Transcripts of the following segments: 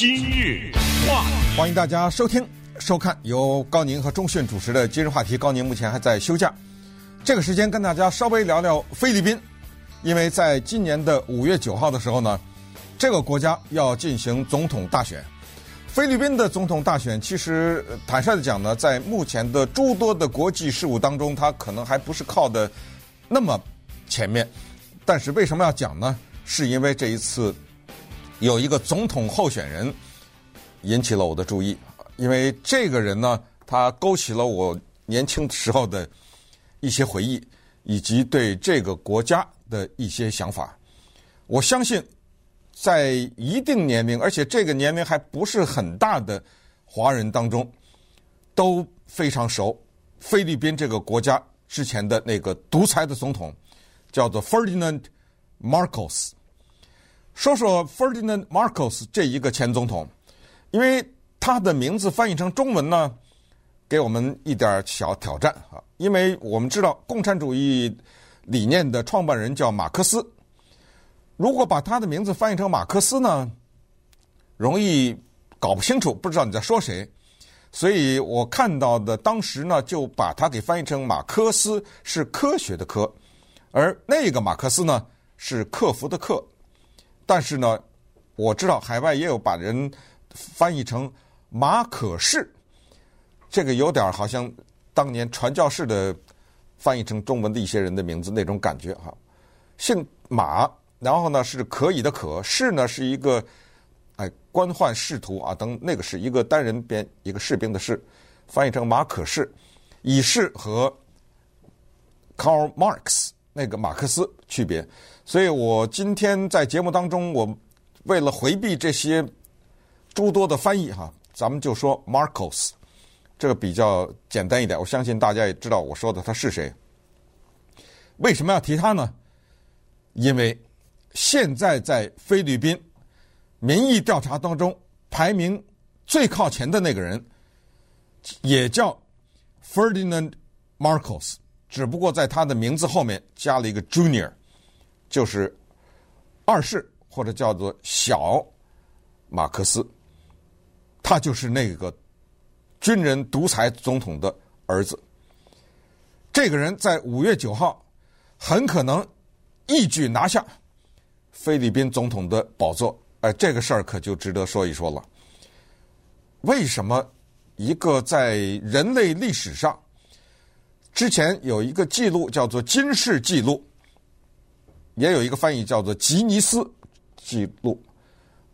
今日话，欢迎大家收听、收看由高宁和钟迅主持的《今日话题》。高宁目前还在休假，这个时间跟大家稍微聊聊菲律宾，因为在今年的五月九号的时候呢，这个国家要进行总统大选。菲律宾的总统大选，其实坦率的讲呢，在目前的诸多的国际事务当中，它可能还不是靠的那么前面。但是为什么要讲呢？是因为这一次有一个总统候选人引起了我的注意，因为这个人呢，他勾起了我年轻时候的一些回忆，以及对这个国家的一些想法。我相信，在一定年龄，而且这个年龄还不是很大的华人当中，都非常熟菲律宾这个国家之前的那个独裁的总统，叫做 Ferdinand Marcos。说说 Ferdinand Marcos 这一个前总统，因为他的名字翻译成中文呢，给我们一点小挑战啊。因为我们知道共产主义理念的创办人叫马克思，如果把他的名字翻译成马克思呢，容易搞不清楚，不知道你在说谁。所以我看到的当时呢，就把它给翻译成马克思，是科学的科，而那个马克思呢，是克服的克。但是呢，我知道海外也有把人翻译成马可士，这个有点好像当年传教士的翻译成中文的一些人的名字那种感觉哈。姓马，然后呢是可以的可，仕呢是一个哎官宦仕途啊等那个是一个单人边一个士兵的士，翻译成马可士，以士和 Karl Marx 那个马克思区别。所以我今天在节目当中，我为了回避这些诸多的翻译哈，咱们就说 Marcos，这个比较简单一点。我相信大家也知道我说的他是谁。为什么要提他呢？因为现在在菲律宾民意调查当中排名最靠前的那个人，也叫 Ferdinand Marcos，只不过在他的名字后面加了一个 Junior。就是二世或者叫做小马克思，他就是那个军人独裁总统的儿子。这个人在五月九号很可能一举拿下菲律宾总统的宝座。哎，这个事儿可就值得说一说了。为什么一个在人类历史上之前有一个记录叫做金氏记录？也有一个翻译叫做吉尼斯记录。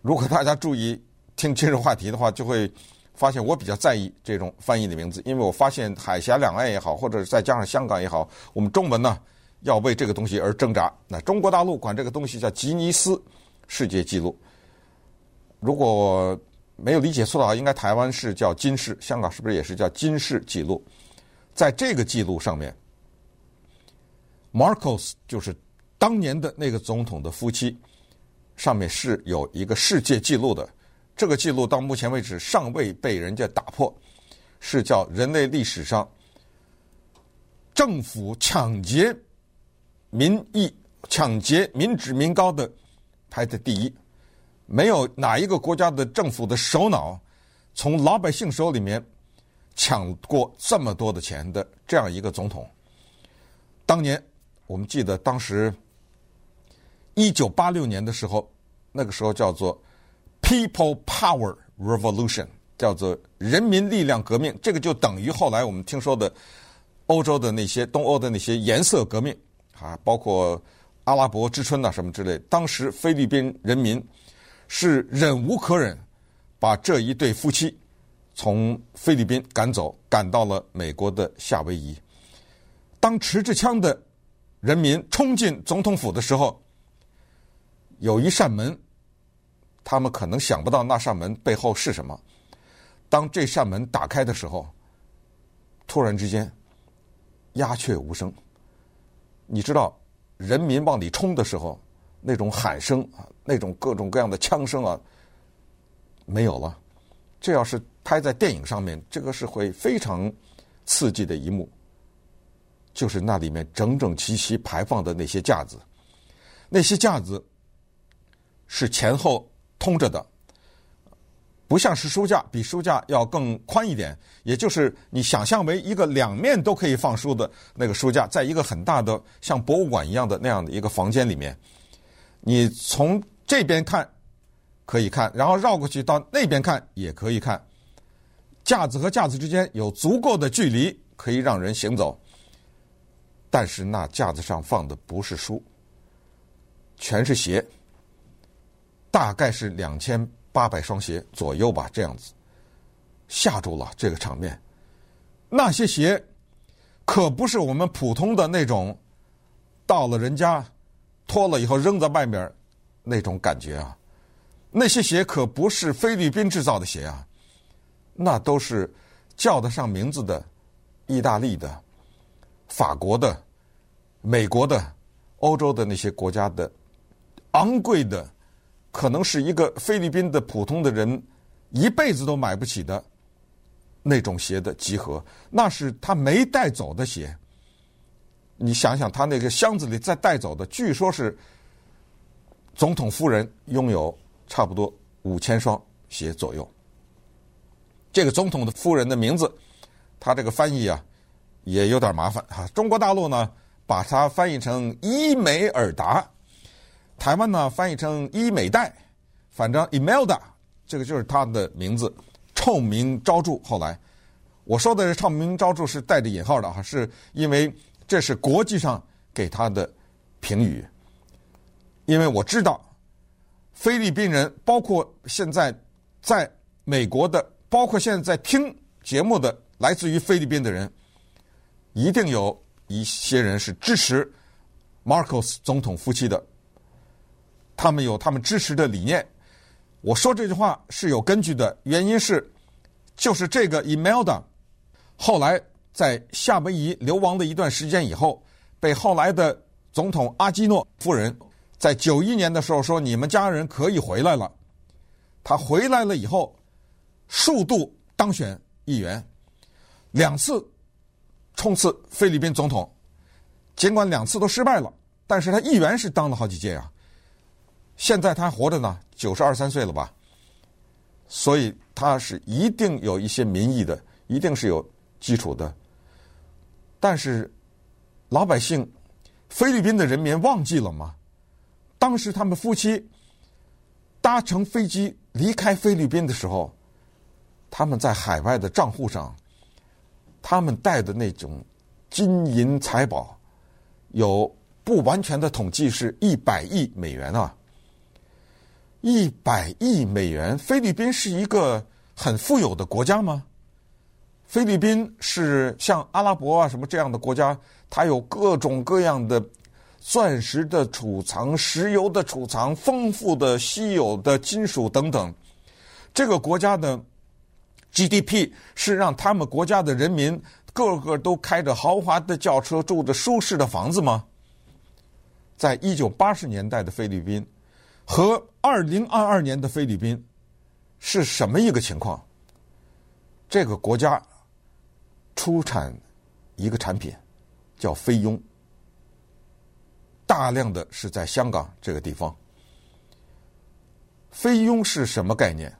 如果大家注意听今日话题的话，就会发现我比较在意这种翻译的名字，因为我发现海峡两岸也好，或者再加上香港也好，我们中文呢要为这个东西而挣扎。那中国大陆管这个东西叫吉尼斯世界纪录。如果没有理解错的话，应该台湾是叫金氏，香港是不是也是叫金氏纪录？在这个记录上面，Marcos 就是。当年的那个总统的夫妻，上面是有一个世界纪录的，这个记录到目前为止尚未被人家打破，是叫人类历史上政府抢劫民意、抢劫民脂民膏的排在第一，没有哪一个国家的政府的首脑从老百姓手里面抢过这么多的钱的这样一个总统。当年我们记得当时。一九八六年的时候，那个时候叫做 People Power Revolution，叫做人民力量革命。这个就等于后来我们听说的欧洲的那些东欧的那些颜色革命啊，包括阿拉伯之春呐、什么之类。当时菲律宾人民是忍无可忍，把这一对夫妻从菲律宾赶走，赶到了美国的夏威夷。当持着枪的人民冲进总统府的时候，有一扇门，他们可能想不到那扇门背后是什么。当这扇门打开的时候，突然之间鸦雀无声。你知道，人民往里冲的时候，那种喊声啊，那种各种各样的枪声啊，没有了。这要是拍在电影上面，这个是会非常刺激的一幕。就是那里面整整齐齐排放的那些架子，那些架子。是前后通着的，不像是书架，比书架要更宽一点，也就是你想象为一个两面都可以放书的那个书架，在一个很大的像博物馆一样的那样的一个房间里面，你从这边看可以看，然后绕过去到那边看也可以看，架子和架子之间有足够的距离可以让人行走，但是那架子上放的不是书，全是鞋，大概是两千。八百双鞋左右吧，这样子吓住了这个场面。那些鞋可不是我们普通的那种，到了人家脱了以后扔在外面那种感觉啊。那些鞋可不是菲律宾制造的鞋啊，那都是叫得上名字的意大利的、法国的、美国的、欧洲的那些国家的昂贵的。可能是一个菲律宾的普通的人一辈子都买不起的那种鞋的集合，那是他没带走的鞋。你想想，他那个箱子里再带走的，据说是总统夫人拥有差不多五千双鞋左右。这个总统的夫人的名字，他这个翻译啊也有点麻烦哈。中国大陆呢，把它翻译成伊美尔达。台湾呢，翻译成伊美代，反正 Imelda 这个就是他的名字，臭名昭著。后来我说的是臭名昭著是带着引号的哈，是因为这是国际上给他的评语。因为我知道菲律宾人，包括现在在美国的，包括现在在听节目的来自于菲律宾的人，一定有一些人是支持 Marcos 总统夫妻的。他们有他们支持的理念。我说这句话是有根据的，原因是，就是这个 Imelda 后来在夏威夷流亡的一段时间以后，被后来的总统阿基诺夫人在九一年的时候说：“你们家人可以回来了。”他回来了以后，数度当选议员，两次冲刺菲律宾总统，尽管两次都失败了，但是他议员是当了好几届啊。现在他还活着呢，九十二三岁了吧？所以他是一定有一些民意的，一定是有基础的。但是老百姓，菲律宾的人民忘记了吗？当时他们夫妻搭乘飞机离开菲律宾的时候，他们在海外的账户上，他们带的那种金银财宝，有不完全的统计是一百亿美元啊。一百亿美元，菲律宾是一个很富有的国家吗？菲律宾是像阿拉伯啊什么这样的国家，它有各种各样的钻石的储藏、石油的储藏、丰富的稀有的金属等等。这个国家的 GDP 是让他们国家的人民个个都开着豪华的轿车，住着舒适的房子吗？在一九八十年代的菲律宾。和二零二二年的菲律宾是什么一个情况？这个国家出产一个产品叫菲佣，大量的是在香港这个地方。菲佣是什么概念？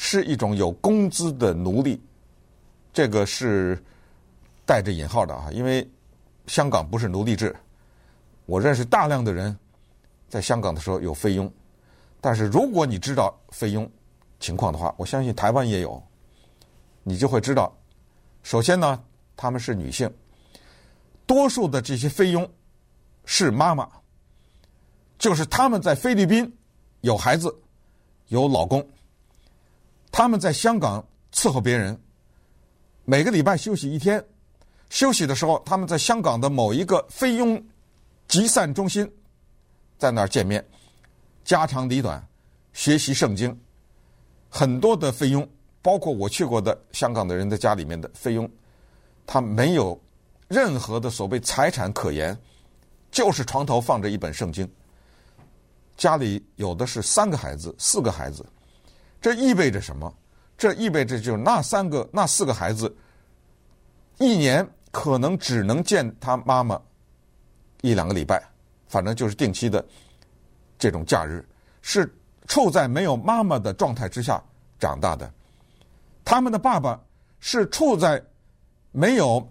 是一种有工资的奴隶，这个是带着引号的啊，因为香港不是奴隶制。我认识大量的人。在香港的时候有菲佣，但是如果你知道菲佣情况的话，我相信台湾也有，你就会知道，首先呢，他们是女性，多数的这些菲佣是妈妈，就是他们在菲律宾有孩子，有老公，他们在香港伺候别人，每个礼拜休息一天，休息的时候他们在香港的某一个菲佣集散中心。在那儿见面，家长里短，学习圣经。很多的菲佣，包括我去过的香港的人的家里面的菲佣，他没有任何的所谓财产可言，就是床头放着一本圣经。家里有的是三个孩子、四个孩子，这意味着什么？这意味着就是那三个、那四个孩子，一年可能只能见他妈妈一两个礼拜。反正就是定期的这种假日，是处在没有妈妈的状态之下长大的，他们的爸爸是处在没有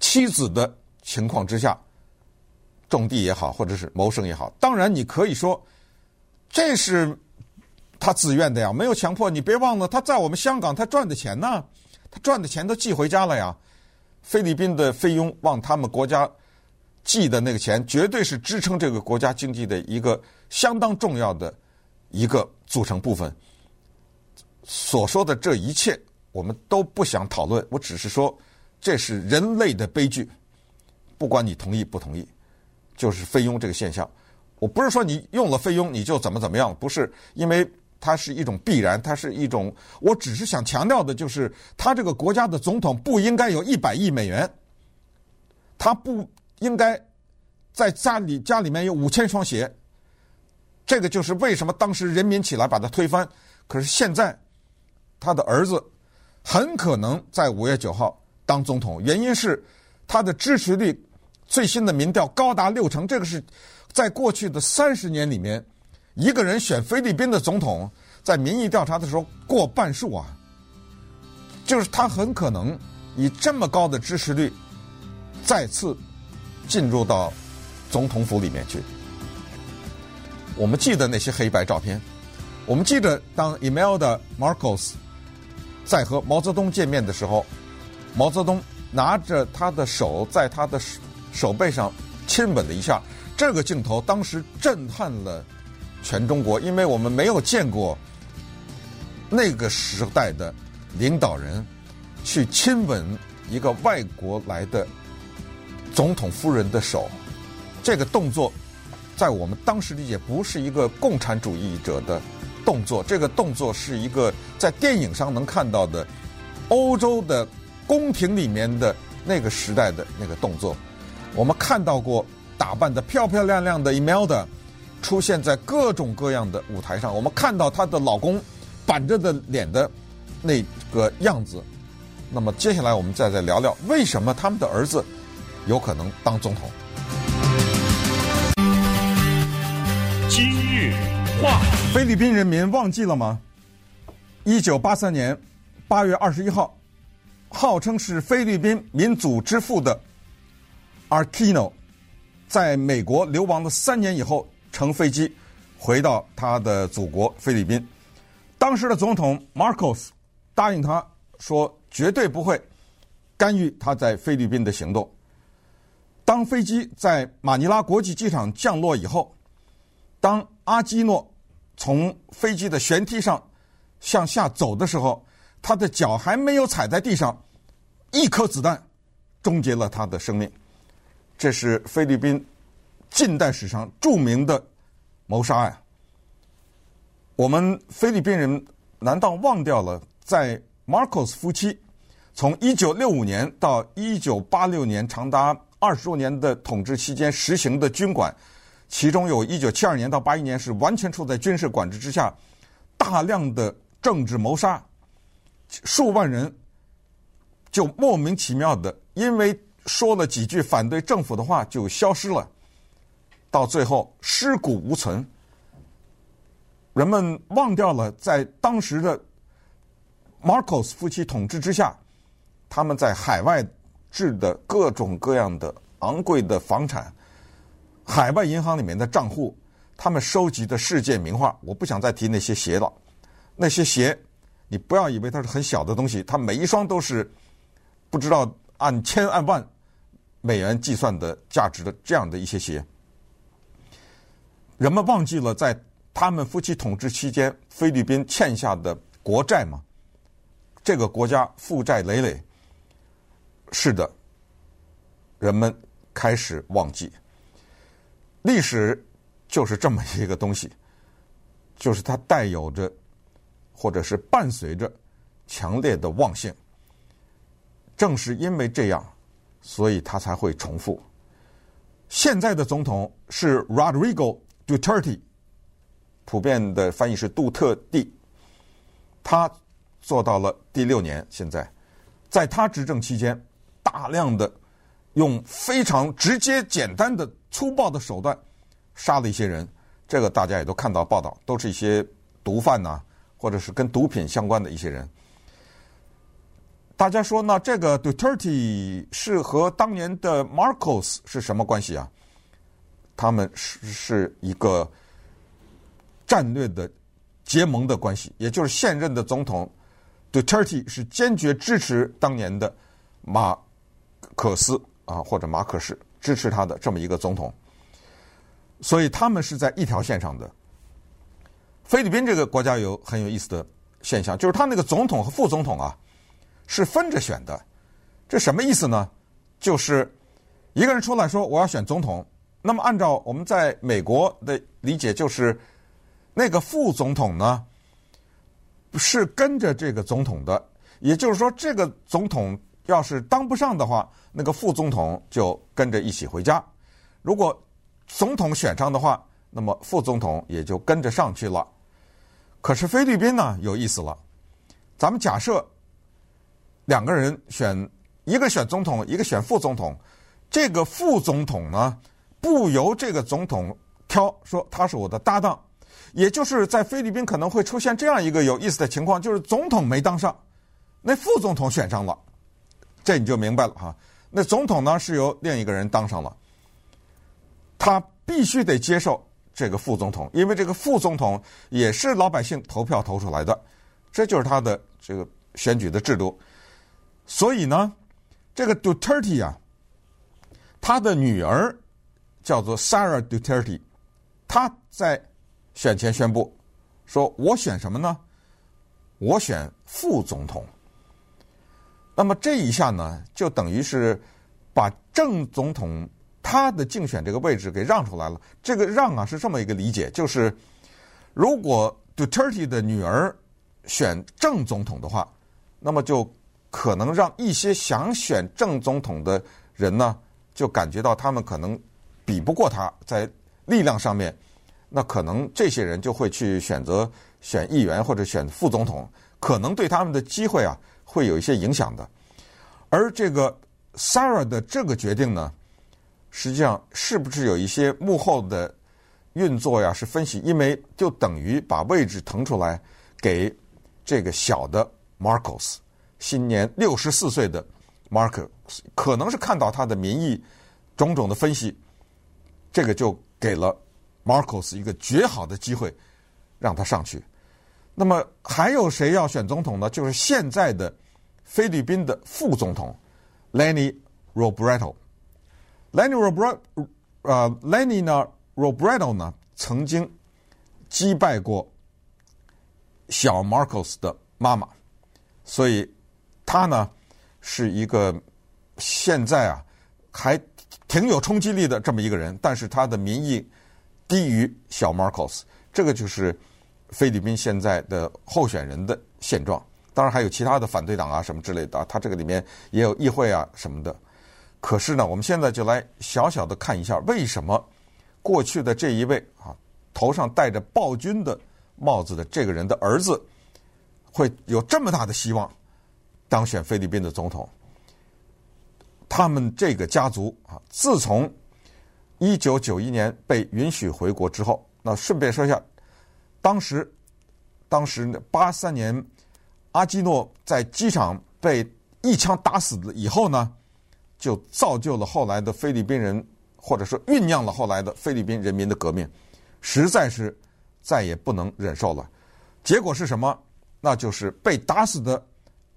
妻子的情况之下种地也好，或者是谋生也好。当然，你可以说这是他自愿的呀，没有强迫。你别忘了，他在我们香港，他赚的钱呢，他赚的钱都寄回家了呀。菲律宾的菲佣往他们国家寄的那个钱，绝对是支撑这个国家经济的一个相当重要的一个组成部分。所说的这一切，我们都不想讨论。我只是说，这是人类的悲剧。不管你同意不同意，就是菲佣这个现象。我不是说你用了菲佣你就怎么怎么样，不是，因为它是一种必然，它是一种。我只是想强调的就是，他这个国家的总统不应该有一百亿美元，他不应该在家里家里面有五千双鞋。这个就是为什么当时人民起来把他推翻。可是现在。他的儿子很可能在五月九号当总统，原因是他的支持率最新的民调高达六成，这个是在过去的三十年里面，一个人选菲律宾的总统，在民意调查的时候过半数啊，就是他很可能以这么高的支持率再次进入到总统府里面去。我们记得那些黑白照片，我们记得当 Imelda Marcos。在和毛泽东见面的时候，毛泽东拿着他的手在他的手背上亲吻了一下。这个镜头当时震撼了全中国，因为我们没有见过那个时代的领导人去亲吻一个外国来的总统夫人的手。这个动作在我们当时理解不是一个共产主义者的。动作，这个动作是一个在电影上能看到的欧洲的宫廷里面的那个时代的那个动作。我们看到过打扮的漂漂亮亮的 Imelda 出现在各种各样的舞台上，我们看到她的老公板着的脸的那个样子。那么接下来我们再再聊聊为什么他们的儿子有可能当总统。今日话。菲律宾人民忘记了吗？一九八三年八月二十一号，号称是菲律宾民主之父的 Aquino，在美国流亡了三年以后，乘飞机回到他的祖国菲律宾。当时的总统 Marcos 答应他说，绝对不会干预他在菲律宾的行动。当飞机在马尼拉国际机场降落以后，当阿基诺从飞机的舷梯上向下走的时候，他的脚还没有踩在地上，一颗子弹终结了他的生命。这是菲律宾近代史上著名的谋杀案。我们菲律宾人难道忘掉了在 Marcos 夫妻从一九六五年到一九八六年长达二十多年的统治期间实行的军管？其中有一九七二年到八一年是完全处在军事管制之下，大量的政治谋杀，数万人就莫名其妙的因为说了几句反对政府的话就消失了，到最后尸骨无存。人们忘掉了在当时的 Marcos 夫妻统治之下，他们在海外置的各种各样的昂贵的房产。海外银行里面的账户，他们收集的世界名画，我不想再提那些鞋了。那些鞋，你不要以为它是很小的东西，它每一双都是不知道按千按万美元计算的价值的这样的一些鞋。人们忘记了在他们夫妻统治期间，菲律宾欠下的国债吗？这个国家负债累累。是的，人们开始忘记。历史就是这么一个东西，就是它带有着，或者是伴随着强烈的忘性。正是因为这样，所以它才会重复。现在的总统是 Rodrigo Duterte，普遍的翻译是杜特蒂，他做到了第六年。现在，在他执政期间，大量的用非常直接、简单的。粗暴的手段杀了一些人，这个大家也都看到报道，都是一些毒贩呐、或者是跟毒品相关的一些人。大家说，那这个 Duterte 是和当年的 Marcos 是什么关系啊？他们是是一个战略的结盟的关系，也就是现任的总统 Duterte 是坚决支持当年的马可斯啊，或者马可仕支持他的这么一个总统，所以他们是在一条线上的。菲律宾这个国家有很有意思的现象，就是他那个总统和副总统啊。是分着选的，这什么意思呢？就是一个人出来说我要选总统，那么按照我们在美国的理解，就是那个副总统呢是跟着这个总统的，也就是说，这个总统要是当不上的话，那个副总统就跟着一起回家。如果总统选上的话，那么副总统也就跟着上去了。可是菲律宾呢，有意思了，咱们假设。两个人选，一个选总统，一个选副总统。这个副总统呢，不由这个总统挑，说他是我的搭档。也就是在菲律宾可能会出现这样一个有意思的情况，就是总统没当上，那副总统选上了，这你就明白了哈。那总统呢是由另一个人当上了，他必须得接受这个副总统，因为这个副总统也是老百姓投票投出来的，这就是他的这个选举的制度。所以呢，这个 Duterte 啊，他的女儿叫做 Sarah Duterte，他在选前宣布说：“我选什么呢？我选副总统。”那么这一下呢，就等于是把正总统他的竞选这个位置给让出来了。这个让啊，是这么一个理解，就是如果 Duterte 的女儿选正总统的话，那么就。可能让一些想选正总统的人呢，就感觉到他们可能比不过他在力量上面，那可能这些人就会去选择选议员或者选副总统，可能对他们的机会啊会有一些影响的。而这个 Sarah 的这个决定呢，实际上是不是有一些幕后的运作呀？是分析，因为就等于把位置腾出来给这个小的 Marcos。今年六十四岁的 Marcos 可能是看到他的民意种种的分析，这个就给了 Marcos 一个绝好的机会，让他上去。那么还有谁要选总统呢？就是现在的菲律宾的副总统 Leni Robredo。Leni Robredo，呃，Leni 呢，Robredo 呢，曾经击败过小 Marcos 的妈妈，所以。他呢是一个现在啊还挺有冲击力的这么一个人，但是他的民意低于小 Marcos，这个就是菲律宾现在的候选人的现状。当然还有其他的反对党啊什么之类的，他这个里面也有议会啊什么的。可是呢，我们现在就来小小的看一下，为什么过去的这一位啊头上戴着暴君的帽子的这个人的儿子会有这么大的希望？当选菲律宾的总统，他们这个家族啊，自从一九九一年被允许回国之后，那顺便说一下，当时，当时八三年阿基诺在机场被一枪打死了以后呢，就造就了后来的菲律宾人，或者说酝酿了后来的菲律宾人民的革命，实在是再也不能忍受了。结果是什么？那就是被打死的。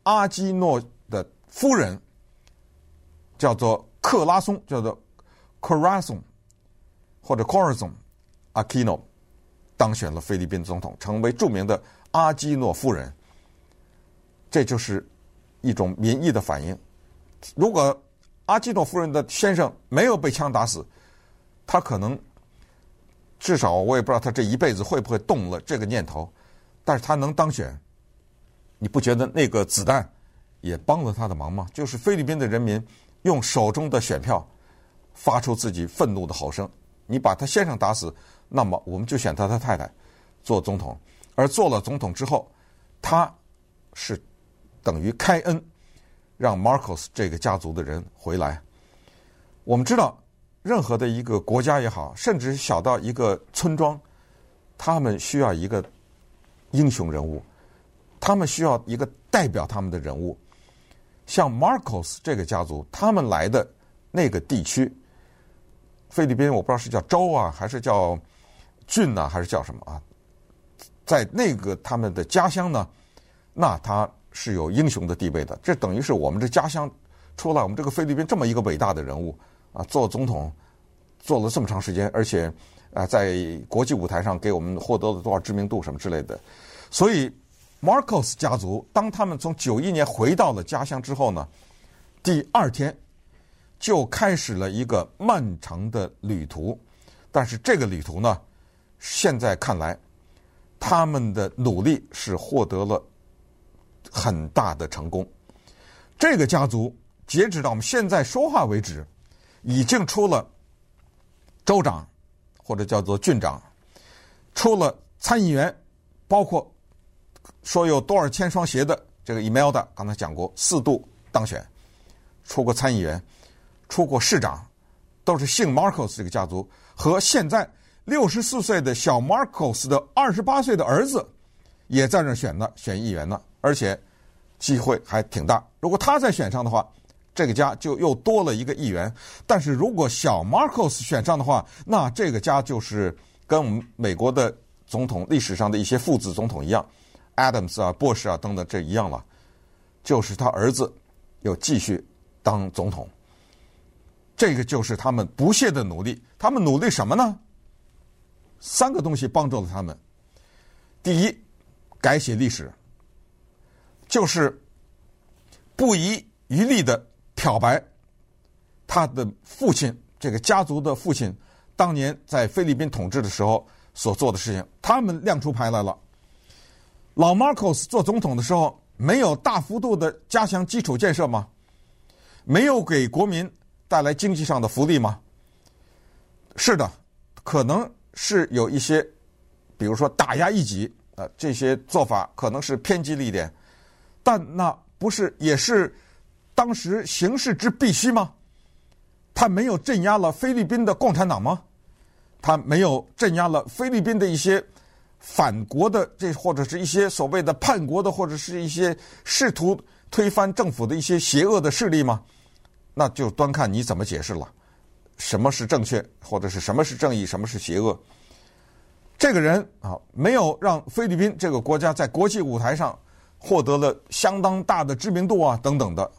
阿基诺的夫人叫做克拉松，叫做 Corazon 或者 Corazon Aquino，当选了菲律宾总统，成为著名的阿基诺夫人。这就是一种民意的反应。如果阿基诺夫人的先生没有被枪打死，他可能至少我也不知道他这一辈子会不会动了这个念头，但是他能当选。你不觉得那个子弹也帮了他的忙吗？就是菲律宾的人民用手中的选票发出自己愤怒的吼声。你把他先生打死，那么我们就选他的太太做总统。而做了总统之后，他是等于开恩，让 Marcos 这个家族的人回来。我们知道，任何的一个国家也好，甚至小到一个村庄，他们需要一个英雄人物。他们需要一个代表他们的人物。像 Marcos 这个家族，他们来的那个地区，菲律宾我不知道是叫州啊，还是叫郡呢、啊，还是叫什么啊？在那个他们的家乡呢，那他是有英雄的地位的。这等于是我们这家乡出来，我们这个菲律宾这么一个伟大的人物啊，做总统做了这么长时间，而且啊，在国际舞台上给我们获得了多少知名度什么之类的，所以。Marcos 家族当他们从九一年回到了家乡之后呢，第二天就开始了一个漫长的旅途。但是这个旅途呢，现在看来，他们的努力是获得了很大的成功。这个家族截止到我们现在说话为止，已经出了州长或者叫做郡长，出了参议员，包括。说有多少千双鞋的这个 Imelda，刚才讲过四度当选，出过参议员，出过市长，都是姓 Marcos 这个家族。和现在六十四岁的小 Marcos 的二十八岁的儿子，也在那选呢，选议员呢，而且机会还挺大。如果他再选上的话，这个家就又多了一个议员。但是如果小 Marcos 选上的话，那这个家就是跟我们美国的总统历史上的一些父子总统一样。Adams 啊，，Bush 啊等等，这一样了，就是他儿子又继续当总统。这个就是他们不懈的努力。他们努力什么呢？三个东西帮助了他们。第一，改写历史，就是不遗余力的漂白他的父亲，这个家族的父亲当年在菲律宾统治的时候所做的事情，他们亮出牌来了。老 Marcos 做总统的时候，没有大幅度的加强基础建设吗？没有给国民带来经济上的福利吗？是的，可能是有一些，比如说打压异己啊，这些做法可能是偏激了一点，但那不是也是当时形势之必须吗？他没有镇压了菲律宾的共产党吗？他没有镇压了菲律宾的一些。反国的这或者是一些所谓的叛国的，或者是一些试图推翻政府的一些邪恶的势力吗？那就端看你怎么解释了。什么是正确，或者是什么是正义，什么是邪恶？这个人啊，没有让菲律宾这个国家在国际舞台上获得了相当大的知名度啊，等等的。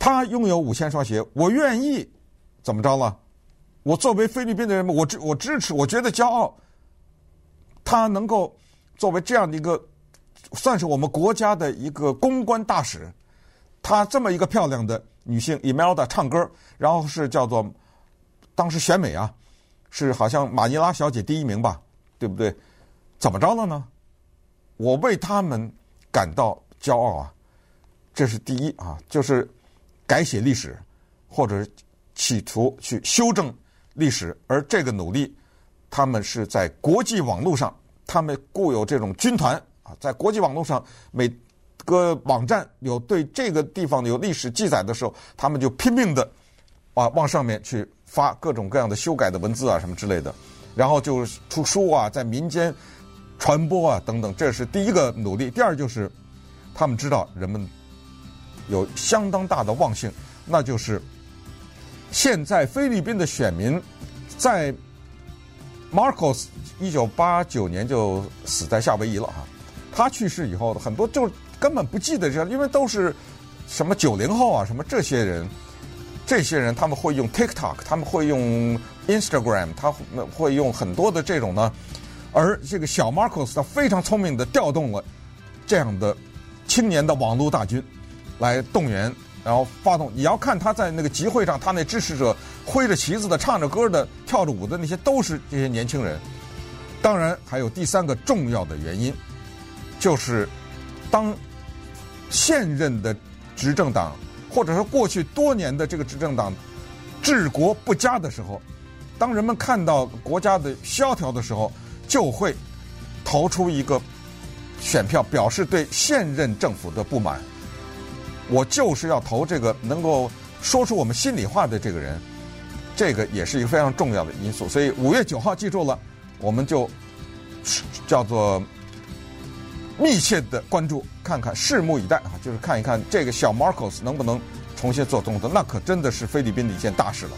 他拥有五千双鞋，我愿意怎么着了？我作为菲律宾的人，我支我支持，我觉得骄傲。他能够作为这样的一个，算是我们国家的一个公关大使。她这么一个漂亮的女性，Emelda 唱歌，然后是叫做当时选美啊，是好像马尼拉小姐第一名吧，对不对？怎么着了呢？我为他们感到骄傲啊！这是第一啊，就是改写历史，或者企图去修正历史，而这个努力。他们是在国际网络上，他们固有这种军团啊，在国际网络上每个网站有对这个地方有历史记载的时候，他们就拼命的啊往上面去发各种各样的修改的文字啊什么之类的，然后就出书啊，在民间传播啊等等，这是第一个努力。第二就是他们知道人们有相当大的忘性，那就是现在菲律宾的选民在。Marcos 一九八九年就死在夏威夷了哈，他去世以后，很多就根本不记得这，因为都是什么九零后啊，什么这些人，这些人他们会用 TikTok，他们会用 Instagram，他们会用很多的这种呢，而这个小 Marcos 他非常聪明的调动了这样的青年的网络大军来动员。然后发动，你要看他在那个集会上，他那支持者挥着旗子的、唱着歌的、跳着舞的那些，都是这些年轻人。当然，还有第三个重要的原因，就是当现任的执政党，或者说过去多年的这个执政党治国不佳的时候，当人们看到国家的萧条的时候，就会投出一个选票，表示对现任政府的不满。我就是要投这个能够说出我们心里话的这个人，这个也是一个非常重要的因素。所以五月九号记住了，我们就叫做密切的关注，看看，拭目以待啊！就是看一看这个小马可斯能不能重新做动作，那可真的是菲律宾的一件大事了。